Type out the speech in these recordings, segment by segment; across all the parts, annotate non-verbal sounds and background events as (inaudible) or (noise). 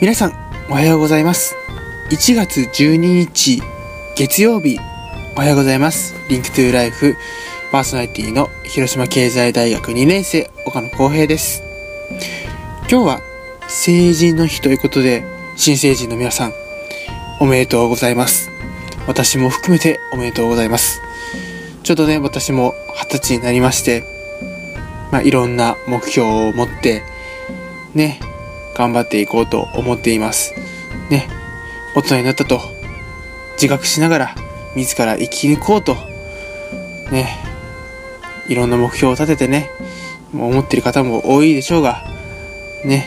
皆さん、おはようございます。1月12日、月曜日、おはようございます。リンクトゥーライフ、パーソナリティの広島経済大学2年生、岡野光平です。今日は成人の日ということで、新成人の皆さん、おめでとうございます。私も含めておめでとうございます。ちょっとね、私も二十歳になりまして、まあ、いろんな目標を持って、ね、頑張っていこうと思っています。ね、大人になったと自覚しながら自ら生き抜こうと、ね、いろんな目標を立ててね、思ってる方も多いでしょうが、ね、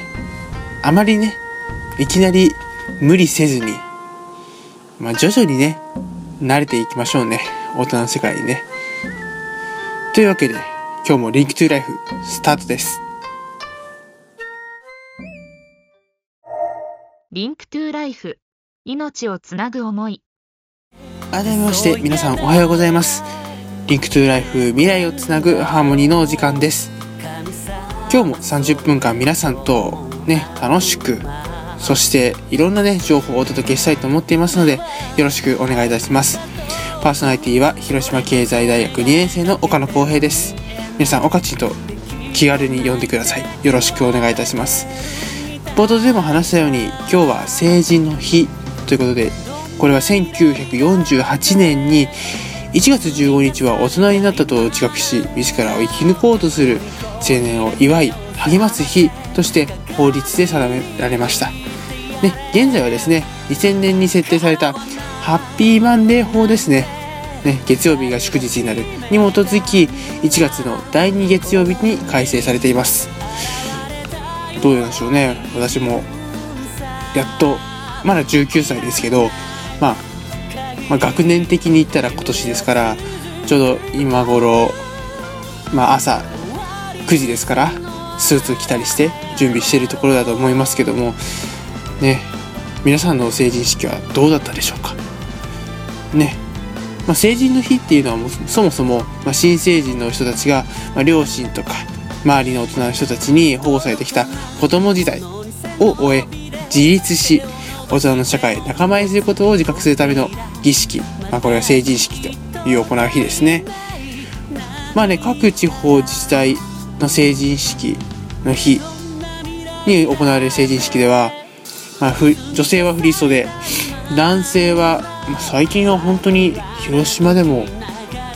あまりね、いきなり無理せずに、まあ徐々にね、慣れていきましょうね。大人の世界にね。というわけで、今日も Link to Life スタートです。 Link to Life。命をつなぐ思い。改めまして皆さんおはようございます。 Link to Life 未来をつなぐハーモニーのお時間です。今日も30分間皆さんとね楽しくそしていろんなね情報をお届けしたいと思っていますのでよろしくお願いいたします。パーソナリティは広島経済大学2年生の岡野光平です。皆さん岡地と気軽に呼んでください。よろしくお願いいたします。冒頭でも話したように今日は成人の日ということでこれは1948年に1月15日は大人になったと自覚し自らを生き抜こうとする青年を祝い励ます日として法律で定められました、ね、現在はですね2000年に設定されたハッピーマンデー法ですね。ね、月曜日が祝日になるに基づき1月の第2月曜日に改正されています。どうなんでしょうね。私もやっとまだ19歳ですけど、まあ、まあ学年的に言ったら今年ですからちょうど今頃、まあ、朝9時ですからスーツ着たりして準備してるところだと思いますけどもね皆さんの成人式はどうだったでしょうか？ね。まあ、成人の日っていうのはもうそもそも、ま、新成人の人たちが、ま、両親とか周りの大人の人たちに保護されてきた子供時代を終え自立し大人の社会仲間入りすることを自覚するための儀式、まあ、これは成人式という行う日ですね。まあね各地方自治体の成人式の日に行われる成人式では、まあ、女性は振り袖男性は、まあ、最近は本当に広島でも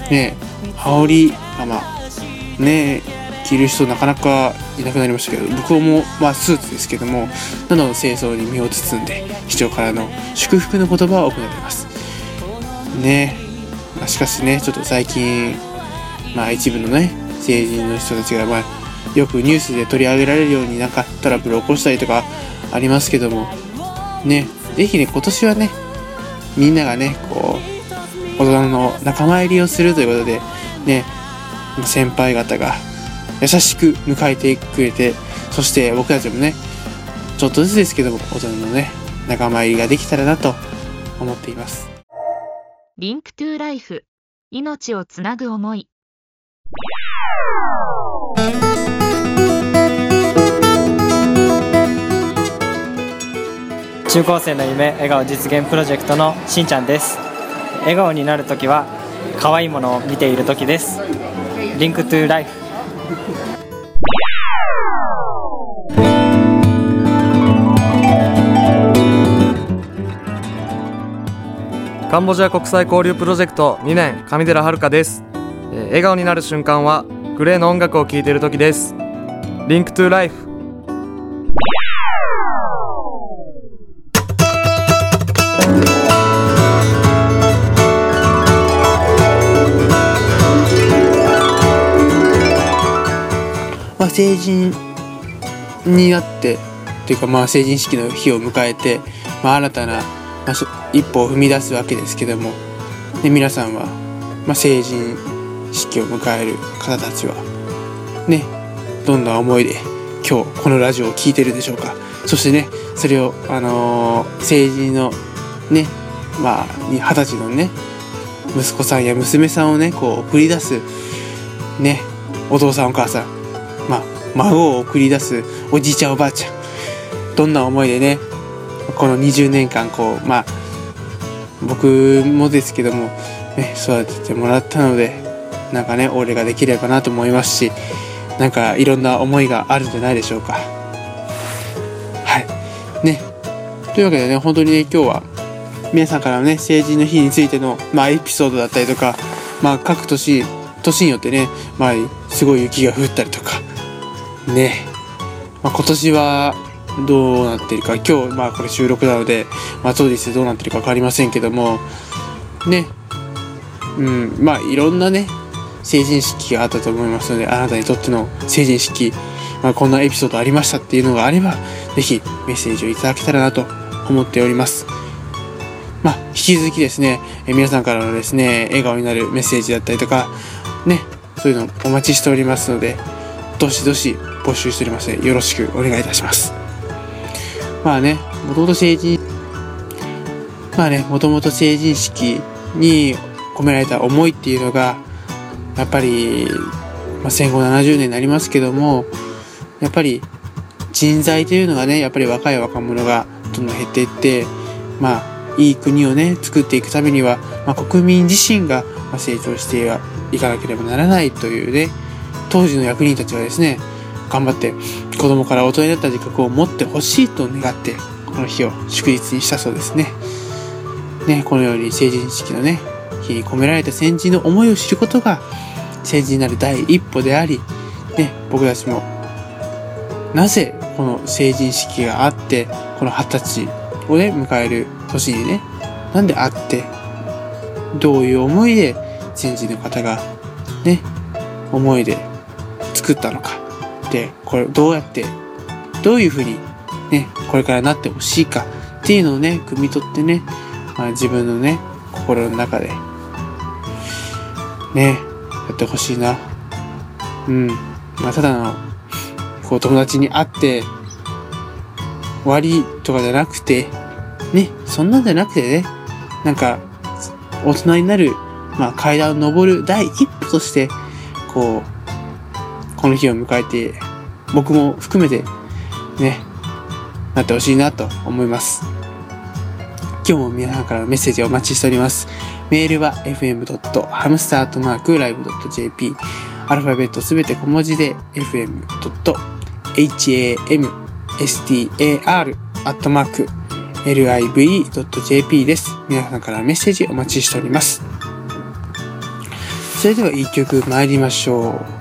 ね羽織がまあね着る人なかなかいなくなりましたけど僕もまあスーツですけどもなどの清掃に身を包んで市長からの祝福の言葉を行います。ね。まあ、しかしねちょっと最近まあ一部のね成人の人たちがまあよくニュースで取り上げられるようになんかトラブルを起こしたりとかありますけどもね。是非ね今年はねみんながねこう大人の仲間入りをするということでね。先輩方が優しく迎えてくれてそして僕たちもねちょっとずつですけども大人のね仲間入りができたらなと思っています。 Link to Life 命をつなぐ思い。中高生の夢笑顔実現プロジェクトのしんちゃんです。笑顔になるときは可愛いものを見ているときです。 Link to Lifeカンボジア国際交流プロジェクト2年上寺遥です、えー笑顔になる瞬間はグレーの音楽を聴いている時です。リンクトゥライフ。まあ、成人になってというかまあ成人式の日を迎えて、まあ、新たな、まあ、一歩を踏み出すわけですけどもで皆さんは、まあ、成人式を迎える方たちはねどんな思いで今日このラジオを聴いてるでしょうか。そしてねそれを、あのー成人のねまあ二十歳のね息子さんや娘さんをねこう送り出すねお父さんお母さんまあ、孫を送り出すおじいちゃんおばあちゃんどんな思いでねこの20年間こうまあ僕もですけども、ね、育ててもらったのでなんかね俺ができればなと思いますしなんかいろんな思いがあるんじゃないでしょうか。はい。ね。というわけでね本当にね今日は皆さんからのね成人の日についての、まあ、エピソードだったりとか、まあ、各年年によってね、まあ、すごい雪が降ったりとか。ね、まあ、今年はどうなってるか。今日まあこれ収録なので、まあ、当日どうなってるか分かりませんけども。ね。うん。まあいろんなね成人式があったと思いますのであなたにとっての成人式、まあ、こんなエピソードありましたっていうのがあれば是非メッセージをいただけたらなと思っております。まあ引き続きですねえ皆さんからのですね笑顔になるメッセージだったりとかねそういうのお待ちしておりますのでどしどし募集しておりますのでよろしくお願いいたします。まあねもともと成人まあねもともと成人式に込められた思いっていうのがやっぱり、まあ、戦後70年になりますけどもやっぱり人材というのがねやっぱり若い若者がどんどん減っていってまあいい国をね作っていくためには、まあ、国民自身が成長していかなければならないというね当時の役人たちはですね頑張って子供から大人になった自覚を持ってほしいと願ってこの日を祝日にしたそうですね。ねこのように成人式のね日に込められた先人の思いを知ることが成人になる第一歩であり、ね、僕たちもなぜこの成人式があってこの二十歳をね迎える年にねなんであってどういう思いで先人の方がね思いで作ったのかでこれどうやってどういうふうにねこれからなってほしいかっていうのをね汲み取ってね、まあ、自分のね心の中でねやってほしいな。うん。まあただのこう友達に会って終わりとかじゃなくてねそんなんじゃなくてねなんか大人になる、まあ、階段を登る第一歩としてこうこの日を迎えて僕も含めてねなってほしいなと思います今日も皆さんからのメッセージをお待ちしておりますメールは fm.hamstar.live.jp アルファベットすべて小文字で fm.hamstar.live.jp です。皆さんからメッセージお待ちしております。それでは一曲参りましょう。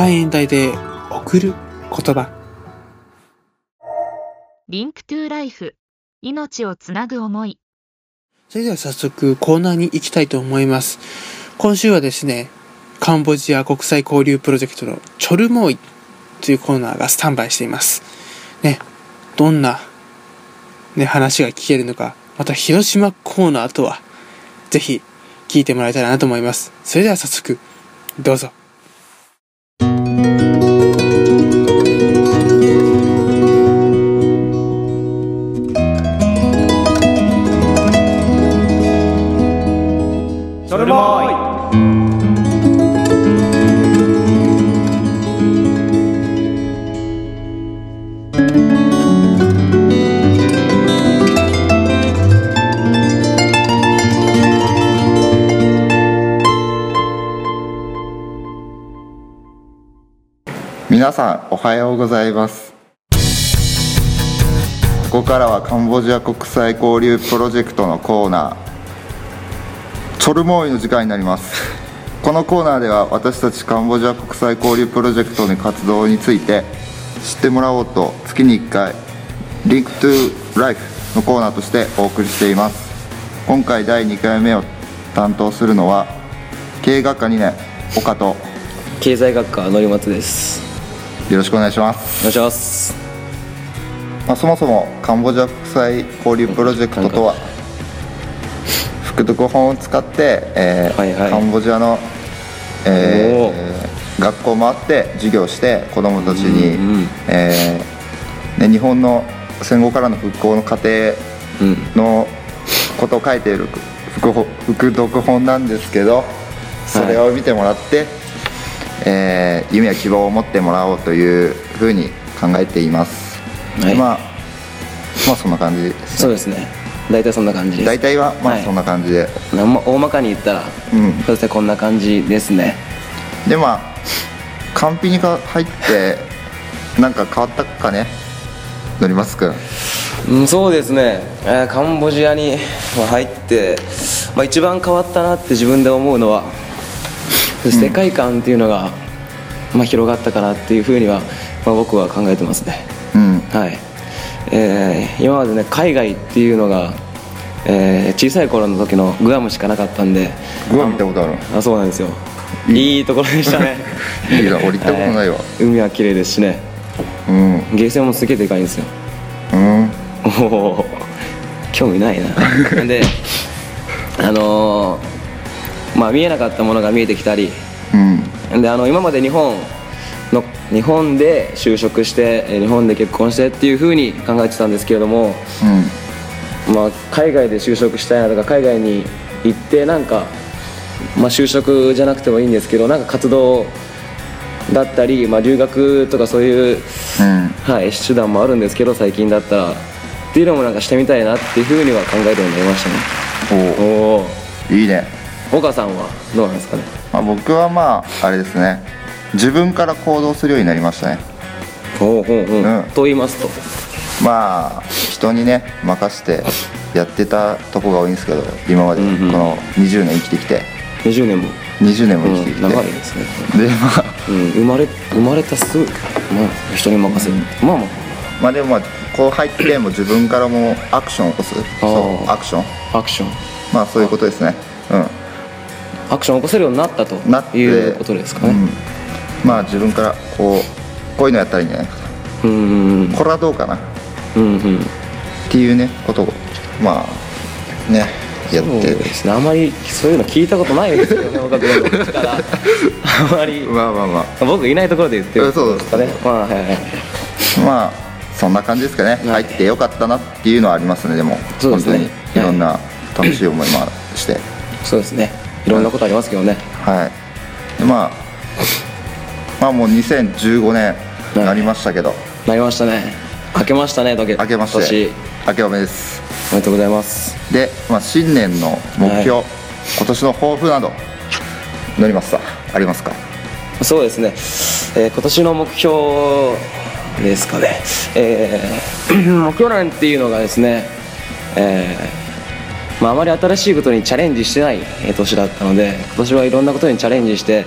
海援隊で送る言葉。 Link to Life命をつなぐ思いそれでは早速コーナーに行きたいと思います。今週はですね、カンボジア国際交流プロジェクトのチョルモイというコーナーがスタンバイしています。ね、どんな、ね、話が聞けるのか、また広島コーナーとは、ぜひ聞いてもらえたらなと思います。それでは早速、どうぞ。さんおはようございます。ここからはカンボジア国際交流プロジェクトのコーナーチョルモーイの時間になります。このコーナーでは私たちカンボジア国際交流プロジェクトの活動について知ってもらおうと月に1回 Link to Life のコーナーとしてお送りしています。今回第2回目を担当するのは経営学科2年岡と。経済学科のり松です。よろしくお願いします。お願いします。まあ、そもそもカンボジア国際交流プロジェクトとは副読本を使って、えーはいはい。カンボジアの、えー学校回って授業して子どもたちに、うんうんえーね、日本の戦後からの復興の過程うん。のことを書いている副読本なんですけどそれを見てもらって、えー夢や希望を持ってもらおうというふうに考えています、はい。まあまあそんな感じですそうですね。大体そんな感じです。大体はまはい。あそんな感じで、まあ大まかに言ったら、うん。そうですねこんな感じですね。でまあカンピにか入ってなんか変わったかね？のりますくんうん、そうですね、えーカンボジアにまあ入って、まあ、一番変わったなって自分で思うのは、世界観っていうのが、まあ、広がったかなっていうふうには、まあ、僕は考えてますね。うん。はい、えー今までね海外っていうのが、えー小さい頃の時のグアムしかなかったんで。グアム行ったことあるあそうなんですよ。いい。ところでしたね。(laughs) いいな俺行ったことないわ。は海は綺麗ですしね。うん。ゲーセンもすげえでかいんですよ。うん。おお興味ないな。であのーまあ見えなかったものが見えてきたり。うん。であの今まで日本の日本で就職してえー日本で結婚してっていうふうに考えてたんですけれども、うん。まあ、海外で就職したいなとか海外に行ってなんか、まあ、就職じゃなくてもいいんですけどなんか活動だったり、まあ、留学とかそういう、うん。はい、手段もあるんですけど最近だったら。っていうのもなんかしてみたいなっていうふうには考えるようになりましたね。おおいいね、岡さんはどうなんですかね？まあ、僕はまああれですね。自分から行動するようになりましたね。ほうほうほう、うん。と言いますと？まあ人にね任してやってたとこが多いんですけど今までこうんうん。の20年生きてきて。20年も、20年うん、も生きてきて、長いですね、でまあ。うん、生まれ生まれたすぐ、まあ、人に任せる、まあまあ。まあでもまあこう入っても自分からもアクションを起こす。そうアクション。アクション。まあそういうことですね。うんアクションを起こせるようになったとなっていうことですかね。うん。まあ自分からこうこういうのやったらいいんじゃないかうんうんとこれはどうかな。っうんうん。ていうねことをまあねやっそうてですね。あまりそういうの聞いたことないですよね岡君からあまり。まあまあま僕いないところで言ってるうんそうですかねまあはいはいあまあそんな感じですかね。入ってよかったなっていうのはありますねでも。そうですね。本当に。い。ろんな楽しい思いもして。そうですねいろんなことありますけどね。はい。でまあまあもう2015年になりましたけど。なりましたね。明けましたね時。明けまして。年。明けおめです。おめでとうございます。で、まあ、新年の目標、はい。今年の抱負など乗りますか？ありますか？そうですね、えー今年の目標ですかね、えーもう去年っていうのがですね、えーまあ、あまり新しいことにチャレンジしてないえー年だったので今年はいろんなことにチャレンジして、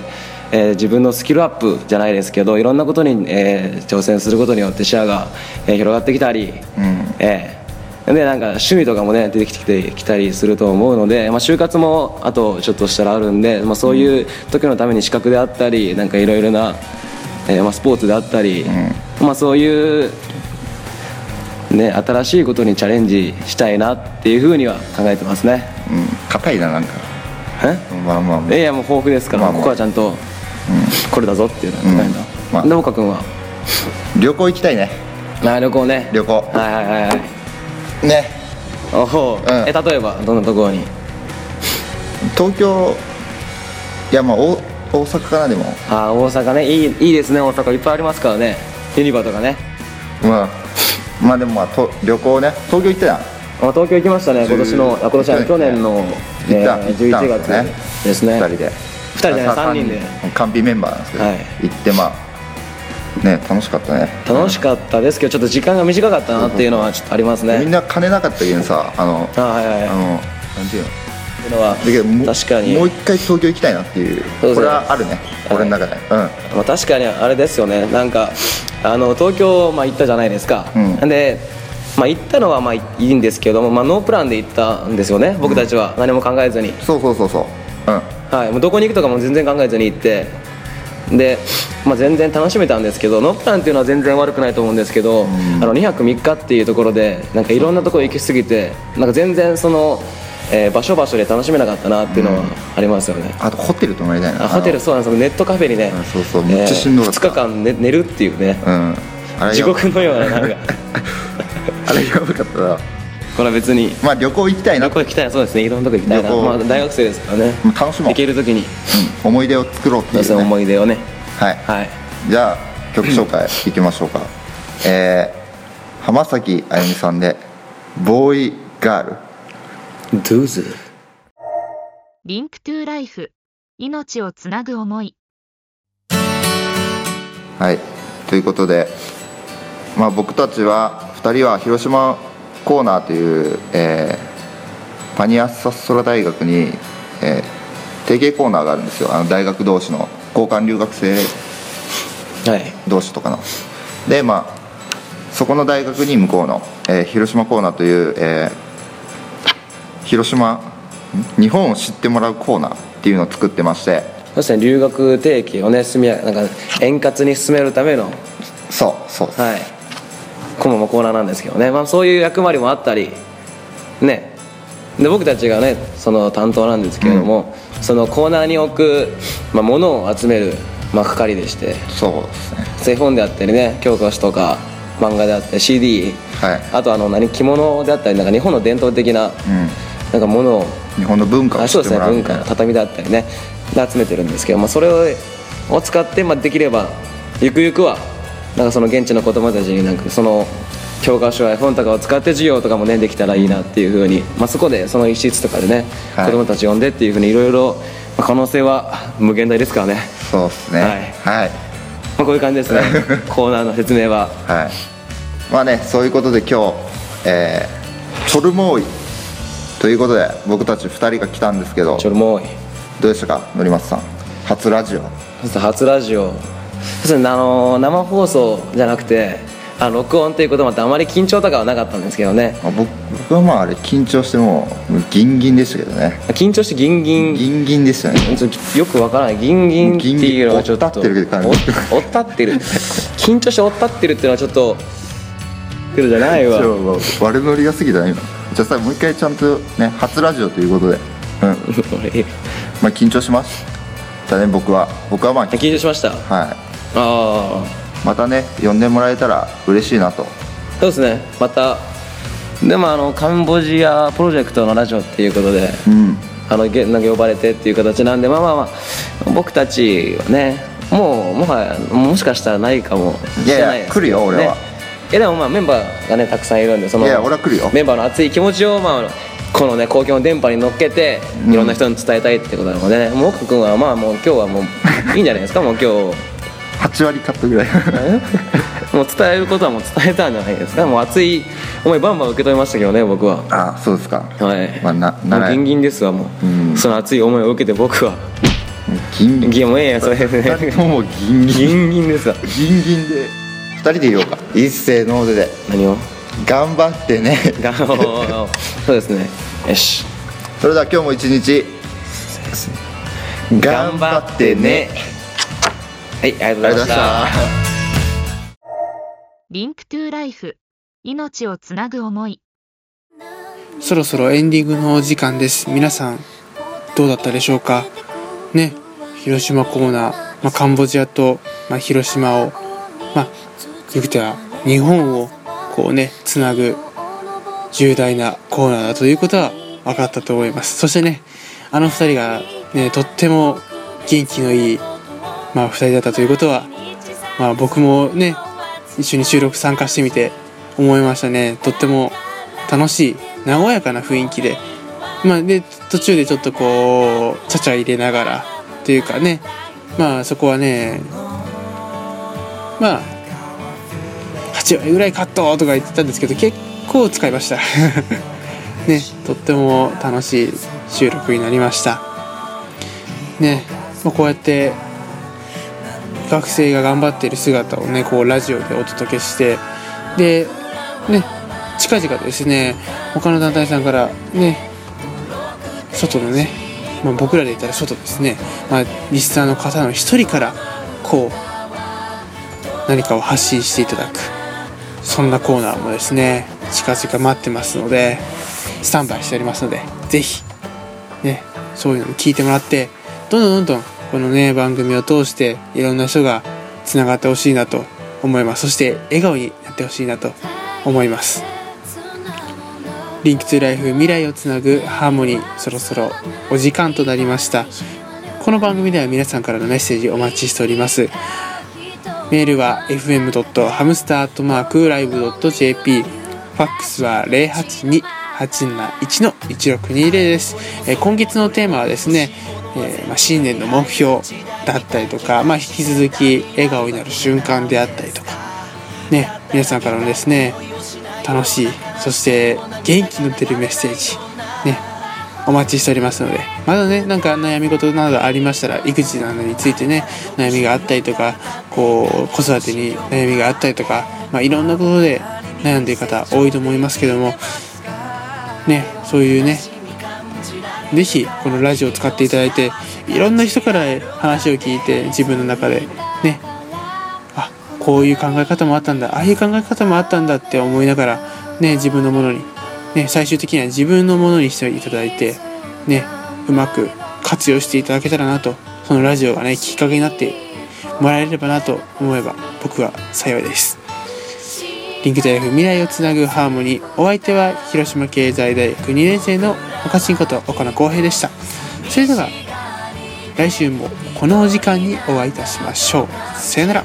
えー自分のスキルアップじゃないですけどいろんなことに、えー挑戦することによって視野が、えー広がってきたり、うん。えーでなんか趣味とかもね出てきてきたりすると思うので、まあ、就活もあとちょっとしたらあるんで、まあ、そういう時のために資格であったりなんかいろいろな、えーまあ、スポーツであったり、まあ、そういう、ね、新しいことにチャレンジしたいなっていうふうには考えてますね。うん。硬いななんか。え？まあまあ。まあいやもう豊富ですから、まあまあ。ここはちゃんとこれだぞっていうのは高いな、まあ。で岡君は？旅行行きたいね。あ旅行ね。旅行。はいはいはいはい。ね。おほう、うん。え例えばどんなところに？東京いやまあ大大阪かなでも。あー大阪ね。いいいいですね。大阪いっぱいありますからね。ユニバとかね、まあまあでもまあと旅行ね。東京行ったやん。あ東京行きましたね。今年のあ今年は去年の、えー行ったん11ですね。月ですね。2人で。二人じゃないあ三人で。完備メンバーなんですけど、はい。行ってまあね楽しかったね。楽しかったですけどちょっと時間が短かったなっていうのはちょっとありますね。みんな金なかったけどさあのあはいはいはい。あのなんていうの？っていうのは確かに。もう一回東京行きたいなっていうこれはあるね。俺の中で、うん。まあ、確かにあれですよね。なんかあの東京、まあ、行ったじゃないですか、うん。で、まあ、行ったのはまあいいんですけども、まあ、ノープランで行ったんですよね僕たちは。何も考えずに、そうそうそうそう。うん。はい、もうどこに行くとかも全然考えずに行って。で、まあ、全然楽しめたんですけどノープランっていうのは全然悪くないと思うんですけど、あの2泊3日っていうところでなんかいろんなところ行き過ぎてなんか全然その、えー場所場所で楽しめなかったなっていうのはありますよね、あとホテル泊まりたいな。あホテルあそうなんです。よネットカフェにねうんそうそう。めっちゃしんどかった。2日間、ね、寝るっていうね。のうん。地や獄のようななんか。(laughs) あれやばかったな。これは別に。まあ旅行行きたいな。どこ行きたい。そうですね。いろんなとこ行きたいな、旅行。まあ、大学生ですからね。うん楽しもう。行ける時に。うん。思い出を作ろうっていうね。思い出をね。はい。はい。じゃあ曲紹介いきましょうか。(laughs) えー浜崎あゆみさんで「Boys & Girls」 Link to Life 命をつなぐ思い。はい。ということで、まあ、僕たちは2人は広島コーナーという、えーパニアッサストラ大学に、えー提携コーナーがあるんですよ。あの大学同士の交換留学生はい。同士とかの。でまあそこの大学に向こうの、えー広島コーナーという、えー広島ん日本を知ってもらうコーナーっていうのを作ってまして。そうですね。留学提携をね進みやなんか円滑に進めるためのそうそう。はい。コマもコーナーなんですけどね、まあ、そういう役割もあったりね。で僕たちがねその担当なんですけれども、そのコーナーに置く、まあ、物を集める、まあ、係でして。そうですね。製本であったりね教科書とか漫画であったり CD、はい。あとあの何着物であったりなんか日本の伝統的なうんなんかものを日本の文化をそうですね文化畳であったりねで集めてるんですけど、まあ、それをを使って、まあ、できればゆくゆくはなんかその現地の子供たちになんかその教科書や本とかを使って授業とかもねできたらいいなっていうふうに、まあ、そこでその一室とかでね、はい。子供たち呼んでっていうふうにいろいろまあ可能性は無限大ですからね、そうですね。はい。はい。まあ、こういう感じですね。(laughs) コーナーの説明は。はい。まあねそういうことで今日えー、チョルモーイということで僕たち2人が来たんですけどちょっともうどうでしたか？のりまさん。初ラジオ。初ラジオ。そうですねあの生放送じゃなくてあ録音っていうこともあってあまり緊張とかはなかったんですけどね。まあ僕僕はまああれ緊張してもうギンギンでしたけどね。緊張してギンギン。ギンギンでしたね。ちょっとよくわからない。ギンギンっていうのがちょっと。ギンギンおったってる感じ。おおったってる。緊張しておったってるっていうのはちょっとくるじゃないわ。(laughs) 悪ノリが過ぎたな今じゃあさもう一回ちゃんとね初ラジオということで。うん。俺まあ緊張しましたね僕は。僕はまあ緊張しました？あはい。あまたね呼んでもらえたら嬉しいなと。そうですね。また。でもあのカンボジアプロジェクトのラジオっていうことでうん。あのげなんか呼ばれてっていう形なんでまあまあまあ僕たちはねもうもはやもしかしたらないかもしれないですいやいや来るよ俺は。ねいやでもまあメンバーがねたくさんいるんでそのいや俺は来るよ。メンバーの熱い気持ちをまあこのね公共の電波に乗っけてうん。いろんな人に伝えたいってことなのでね、もう奥君はまあもう今日はもう (laughs) いいんじゃないですか？もう今日。8割カットぐらい。(laughs) もう伝えることはもう伝えたんじゃないですか？もう熱い思いバンバン受け止めましたけどね僕は。あそうですか。はい、まあなもうギンギンですわもう、うん。その熱い思いを受けて僕は。ギンギン。もうええやんそれ2人ともギンギン。ギンギンですわ。ギンギンで。2人で言おうか一斉の腕で。何を？頑張ってね。が (laughs) そうですね。よし。それでは今日も一日。頑張ってね。はいありがとうございましありがとうございました。たリンクトゥライフ。命をつなぐ思い。そろそろエンディングのお時間です。皆さん、どうだったでしょうか？ね、広島コーナー、まあ、カンボジアと、まあ、広島を、まあ、ゆくては日本をこうね、つなぐ重大なコーナーだということは分かったと思います。そしてね、あの二人がね、とっても元気のいい、まあ、二人だったということは、まあ、僕もね、一緒に収録参加してみて思いましたね。とっても楽しい和やかな雰囲気で,、まあ、で途中でちょっとこうちゃちゃ入れながらというかねまあそこはねまあ8割ぐらいカットとか言ってたんですけど結構使いました。(laughs) ねとっても楽しい収録になりました。ね、ま、こうやって学生が頑張っている姿をねこうラジオでお届けしてでね近々ですね他の団体さんからね外のね、まあ、僕らで言ったら外ですね、まあ、リスナーの方の一人からこう何かを発信していただく。そんなコーナーもですね近々待ってますのでスタンバイしておりますのでぜひねそういうのも聞いてもらってどんどんどんどんこのね番組を通していろんな人がつながってほしいなと思います。そして笑顔になってほしいなと思います。 Link to Life 未来をつなぐハーモニーそろそろお時間となりました。この番組では皆さんからのメッセージお待ちしております。メールは fm. hamster.live.jp ファックスは082-871-1620です、えー今月のテーマはですね、えーまあ、新年の目標だったりとか、まあ、引き続き笑顔になる瞬間であったりとか。ね皆さんからのですね楽しいそして元気の出るメッセージ。お待ちしておりますのでまだねなんか悩み事などありましたら育児などについてね悩みがあったりとかこう子育てに悩みがあったりとか、まあ、いろんなことで悩んでいる方多いと思いますけどもねそういうねぜひこのラジオを使っていただいていろんな人から話を聞いて自分の中でねあこういう考え方もあったんだああいう考え方もあったんだって思いながらね自分のものにね最終的には自分のものにしていただいてねうまく活用していただけたらなとそのラジオがねきっかけになってもらえればなと思えば僕は幸いです。リンク大学未来をつなぐハーモニーお相手は広島経済大学2年生の岡新こと岡野光平でした。それでは来週もこのお時間にお会いいたしましょう。さよなら。